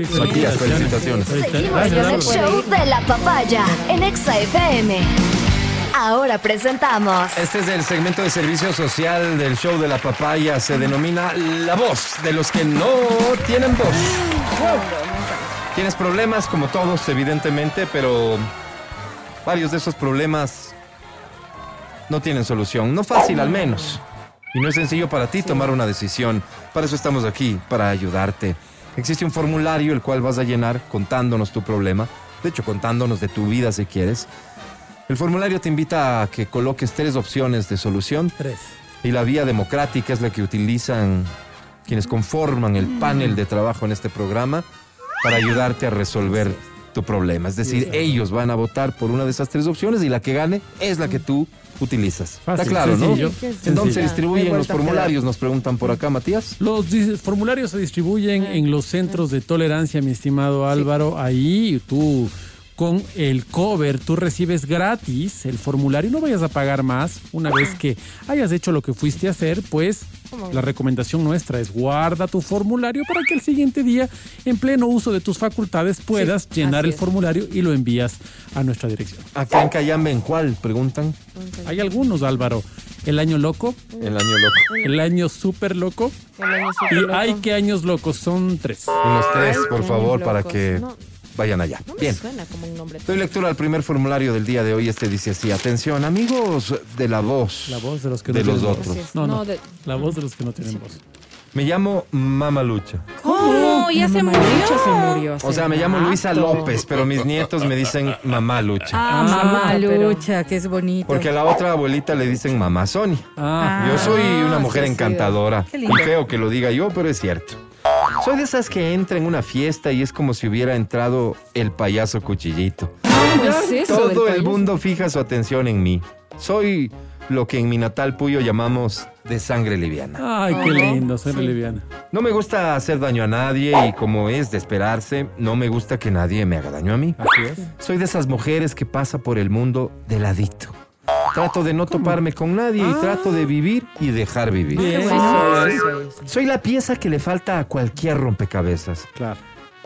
Matías, felicitaciones. Seguimos con el show de la papaya en Exa FM. Ahora presentamos Este es el segmento de servicio social del show de la papaya. Se denomina La Voz de los que no tienen voz. Tienes problemas como todos, evidentemente, pero varios de esos problemas no tienen solución. No fácil al menos. Y no es sencillo para ti tomar una decisión. Para eso estamos aquí, para ayudarte. Existe un formulario el cual vas a llenar contándonos tu problema. De hecho, contándonos de tu vida si quieres. El formulario te invita a que coloques tres opciones de solución. Tres. Y la vía democrática es la que utilizan quienes conforman el panel de trabajo en este programa para ayudarte a resolver tu problema. Es decir, ellos van a votar por una de esas tres opciones y la que gane es la que tú utilizas. Fácil, Está claro, sencillo. ¿no? Sencillo. ¿En dónde se distribuyen los formularios? Nos preguntan por acá, Matías. Los formularios se distribuyen en los centros de tolerancia, mi estimado Álvaro. Ahí tú, con el cover, tú recibes gratis el formulario. No vayas a pagar más. Una vez que hayas hecho lo que fuiste a hacer, pues la recomendación nuestra es guarda tu formulario para que el siguiente día, en pleno uso de tus facultades, puedas llenar el formulario y lo envías a nuestra dirección. Acá en Cayambe, ¿en cuál? Preguntan. Hay algunos, Álvaro. El año loco, El año loco. el año súper loco. El año Y súper loco. hay que años locos, son tres. Unos tres, por favor, para que No. Vayan allá. No me Bien. suena como un nombre. Doy lectura al primer formulario del día de hoy. Este dice así: Atención, amigos de la voz. La voz de los que de no los tienen otros. voz. No, no, No, de- La voz de los que no tienen voz. Me llamo Mamalucha. ¿Cómo? ¿Ya se murió? se murió. O sea, me llamo Luisa López, pero mis nietos me dicen Mamá Lucha. Ah, Ah, mamá, Pero... Lucha. que es bonito. Porque a la otra abuelita le dicen Mamá Sonia. Ah, Yo soy una mujer sí, sí. encantadora. Y feo que lo diga yo, pero es cierto. Soy de esas que entra en una fiesta y es como si hubiera entrado el payaso cuchillito. ¿Cómo es eso del Todo el payaso? mundo fija su atención en mí. Soy lo que en mi natal Puyo llamamos de sangre liviana. Ay, qué lindo, Sí. liviana. No me gusta hacer daño a nadie y como es de esperarse, no me gusta que nadie me haga daño a mí. Así es. Soy de esas mujeres que pasa por el mundo de ladito. Trato de no toparme con nadie y trato de vivir y dejar vivir. Bien. Soy la pieza que le falta a cualquier rompecabezas. Claro.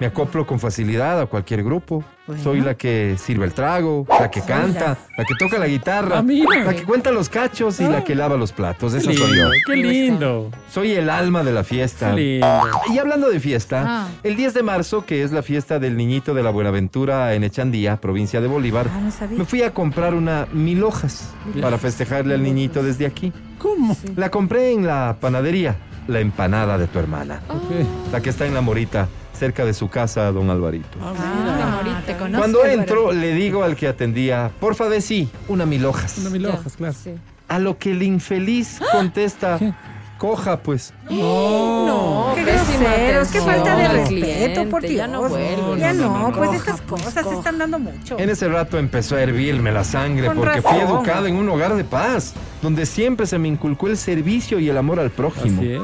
Me acoplo con facilidad a cualquier grupo. Bueno. Soy la que sirve el trago, la que canta, la que toca la guitarra, Ah, mira. la que cuenta los cachos y la que lava los platos. Qué Esa soy yo. lindo, qué lindo. Soy el alma de la fiesta. Qué lindo. Y hablando de fiesta, Ah. el 10 de marzo, que es la fiesta del niñito de la Buenaventura en Echandía, provincia de Bolívar, Ah, no sabía. me fui a comprar una mil hojas para festejarle al niñito desde aquí. ¿Cómo? La compré en la panadería, la empanada de tu hermana, Ok. la que está en la Morita, cerca de su casa, don Alvarito. Ah, Ah, te conozco. Cuando entro, le digo al que atendía, porfa de sí, una mil hojas. Una mil Ya, hojas, claro. sí. A lo que el infeliz contesta, ¿Qué? coja pues. No, Qué pésima groseros, qué falta de respeto, por Dios. Ya no vuelve. Ya no, no, no, no. pues Coja, estas pues, cosas se están dando mucho. En ese rato empezó a hervirme la sangre Con porque fui educado en un hogar de paz, donde siempre se me inculcó el servicio y el amor al prójimo. Así es.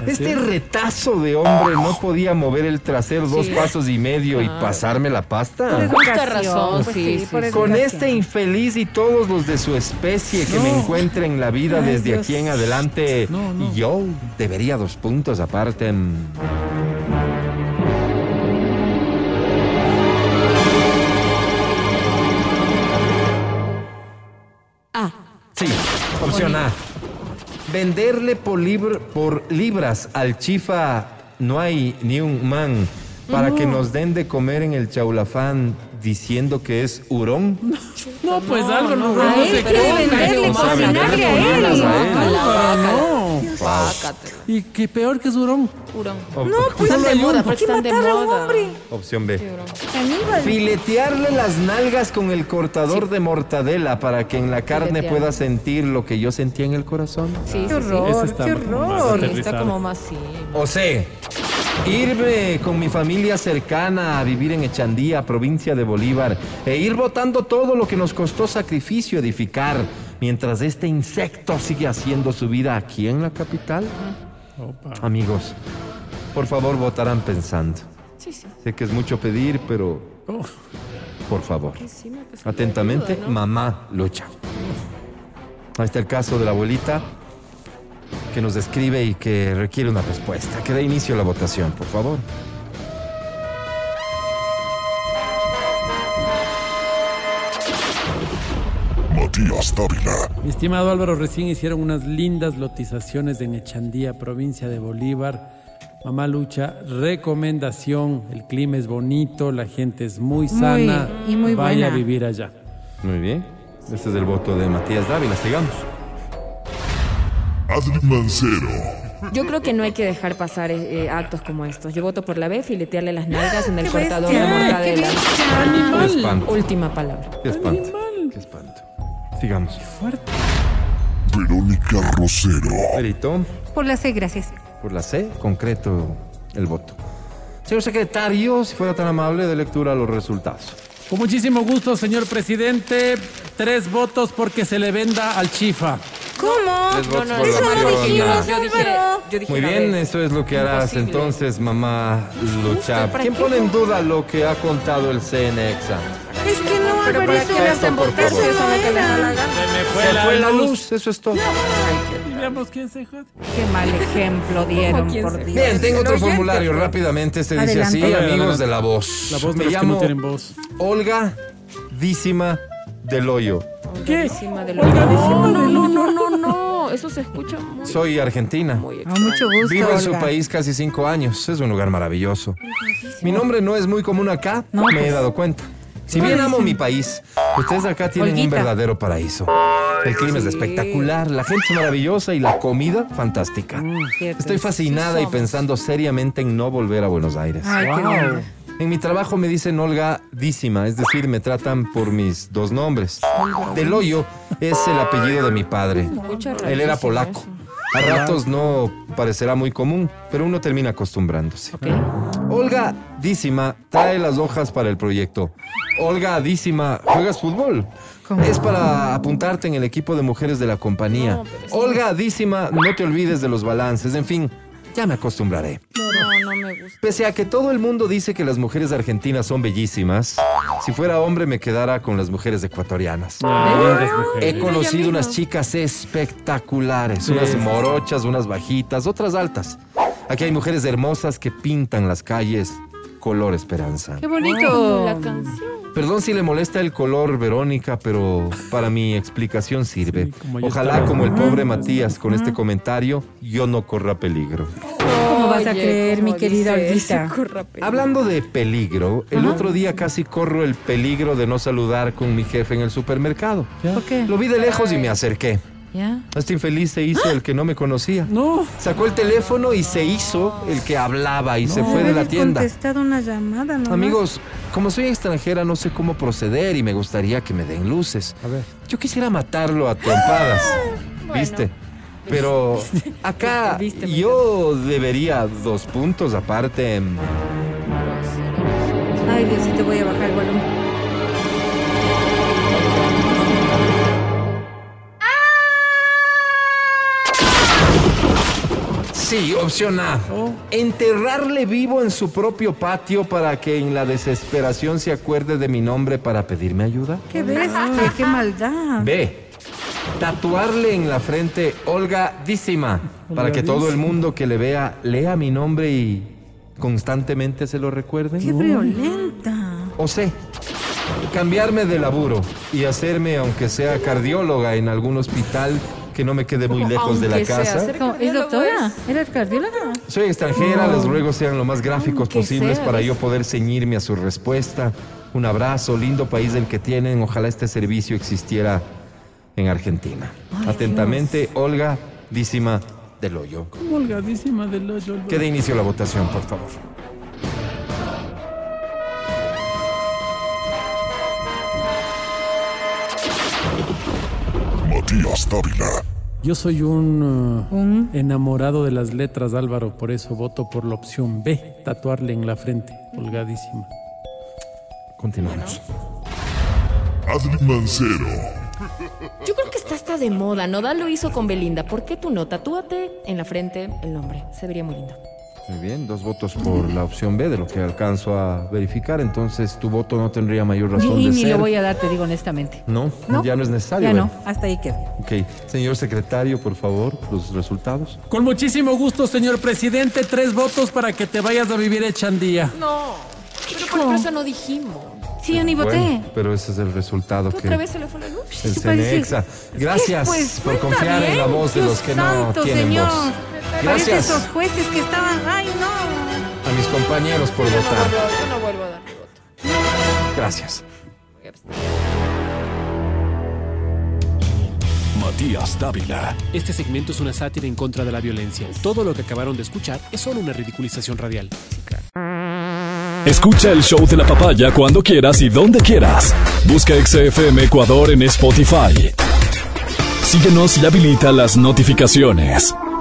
así Este es. retazo de hombre no podía mover el trasero dos Sí. pasos y medio y Ah. pasarme la Por pasta. educación, razón, pues sí, sí, por. Con este infeliz y todos los de su especie que me No. encuentre en la vida Ay, desde Dios. aquí en adelante, No, no. yo debería dos puntos aparte. Ah, Sí, opción A. Venderle por, libr- por libras al chifa no hay ni un man para que nos den de comer en el chaulafán diciendo que es hurón. No, pues algo no, no, no, a él se come. venderle, cocinarle a por él. No. Y qué peor que es Durón. Hurón. Op- pues, Están de moda, pero ¿Qué están de matar a un moda. hombre? opción B. Caníbal. Filetearle las nalgas con el cortador de mortadela para que en la carne Filetear. pueda sentir lo que yo sentía en el corazón. Sí, Qué sí, sí. horror, Ese está qué horror. Sí, está como más sí. O sea, irme con mi familia cercana a vivir en Echandía, provincia de Bolívar, e ir botando todo lo que nos costó sacrificio edificar, mientras este insecto sigue haciendo su vida aquí en la capital. Opa. Amigos, por favor votarán pensando. Sí, sí. Sé que es mucho pedir, pero Oh, por favor. Pues, Atentamente, ayuda, ¿no? mamá lucha. Ahí está el caso de la abuelita que nos describe y que requiere una respuesta. Que dé inicio a la votación, por favor. Matías Dávila. Mi estimado Álvaro, recién hicieron unas lindas lotizaciones en Echandía, provincia de Bolívar. Mamá Lucha, recomendación, el clima es bonito, la gente es muy sana. y muy Vaya buena. a vivir allá. Muy bien. Este es el voto de Matías Dávila. Sigamos. Adri Mancero. Yo creo que no hay que dejar pasar eh, eh, actos como estos. Yo voto por la B, filetearle las nalgas en el ¡Qué cortador de mortadela. Qué espanto. Última palabra. Qué espanto. Qué espanto. Sigamos. Verónica Rosero. Perito, Por la C, gracias. por la C, concreto el voto. Señor secretario, si fuera tan amable de lectura los resultados. Con muchísimo gusto, señor presidente. Tres votos porque se le venda al chifa. ¿Cómo? Tres votos no, por eso la no opción dijimos, yo dije, yo dije Muy bien, eso es lo que harás Imposible. entonces, mamá Lucha. ¿para ¿Quién qué? pone en duda lo que ha contado el CNEXA? Es que no, Pero Alvarito, para qué las hacen por embotas favor? se Eso es lo que les da la gana. Se fue la luz, eso es todo. Veamos quién se jode. Qué mal ejemplo dieron, por Dios. Bien, tengo otro oyente, formulario rápidamente. Este dice Adelante. así, Adelante. amigos de la voz. La voz de Me que no llamo tienen voz. Olga Dísima del Hoyo. ¿Qué? Encima de lo Oiga, no, no, no, no, no, no, no. Eso se escucha muy, Soy argentina. muy Ah, mucho gusto, Vivo en su Olga. país casi cinco años. Es un lugar maravilloso. Mi nombre no es muy común acá, No, me he pues. dado cuenta. Si bien amo mi país, ustedes acá tienen un verdadero paraíso. El clima es espectacular, la gente es maravillosa y la comida fantástica. Mm. Estoy fascinada y pensando seriamente en no volver a Buenos Aires. Ay, Wow. En mi trabajo me dicen Olga Dísima, es decir, me tratan por mis dos nombres. Del Hoyo es el apellido de mi padre. Él era polaco. A ratos no parecerá muy común, pero uno termina acostumbrándose. Olga Dísima trae las hojas para el proyecto. Olga Dísima, ¿juegas fútbol? ¿Cómo? Es para apuntarte en el equipo de mujeres de la compañía. No, Olga Dísima, no te olvides de los balances. En fin, ya me acostumbraré. No, no me gusta. Pese a que todo el mundo dice que las mujeres argentinas son bellísimas, si fuera hombre me quedara con las mujeres ecuatorianas. Ah, mujeres. He conocido unas chicas espectaculares, unas morochas, unas bajitas, otras altas. Aquí hay mujeres hermosas que pintan las calles color esperanza. Qué bonito. La canción. Perdón si le molesta el color, Verónica, pero para mi explicación sirve. Sí, como yo Ojalá estaba. como el pobre Matías con este comentario, yo no corra peligro. ¿Cómo vas a Oye, creer, mi ¿cómo querida Olguita? Hablando de peligro, el otro día casi corro el peligro de no saludar con mi jefe en el supermercado. ¿Por qué? Lo vi de lejos y me acerqué. ¿Ya? Este infeliz se hizo el que no me conocía. No. Sacó el teléfono y se hizo el que hablaba y se fue de la tienda. contestado una llamada, nomás. Amigos, como soy extranjera no sé cómo proceder y me gustaría que me den luces. A ver. Yo quisiera matarlo a trompadas, ¿viste? Pero acá Viste, yo debería dos puntos aparte. Ay, Dios, sí te voy a Sí, opción A. Enterrarle vivo en su propio patio para que en la desesperación se acuerde de mi nombre para pedirme ayuda. Qué bestia, qué maldad. B. Tatuarle en la frente Olga Dísima para que todo el mundo que le vea lea mi nombre y constantemente se lo recuerde. Qué violenta. O C. Cambiarme de laburo y hacerme, aunque sea cardióloga en algún hospital que no me quede muy lejos de la casa. ¿Es doctora? ¿Eres cardióloga? Soy extranjera, les ruego sean lo más gráficos Aunque posibles sea, para yo poder ceñirme a su respuesta. Un abrazo, lindo país del que tienen. Ojalá este servicio existiera en Argentina. Atentamente, Olga Dísima del Hoyo. Holgadísima del hoyo. Que de inicio la votación, por favor. Matías Dávila. Yo soy un, uh, Un- enamorado de las letras, Álvaro, por eso voto por la opción B, tatuarle en la frente, holgadísima. Continuamos. Adri Mancero. Yo creo que está hasta de moda. Nodal lo hizo con Belinda. ¿Por qué tú no? Tatúate en la frente el nombre. Se vería muy lindo. Muy bien, dos votos por la opción B de lo que alcanzo a verificar. Entonces, tu voto no tendría mayor razón Y de ni ser. lo voy a dar, te digo honestamente. No, No, ya no es necesario. Ya no, hasta ahí quedó. Ok, señor secretario, por favor, los resultados. Con muchísimo gusto, señor presidente, tres votos para que te vayas a vivir Echandía. No. Pero por eso no dijimos. Sí, yo ni voté. Bueno, pero ese es el resultado ¿Que otra vez se le fue la luz? El. Gracias Pues, por confiar en la voz de los que santo, no tienen señor. voz. Parece Gracias esos jueces que estaban, ay no. a mis compañeros por Yo no votar. vuelvo, yo no vuelvo a dar mi voto. Gracias. Matías Dávila. Este segmento es una sátira en contra de la violencia. Todo lo que acabaron de escuchar es solo una ridiculización radial. Escucha el show de la papaya cuando quieras y donde quieras. Busca XFM Ecuador en Spotify. Síguenos y habilita las notificaciones.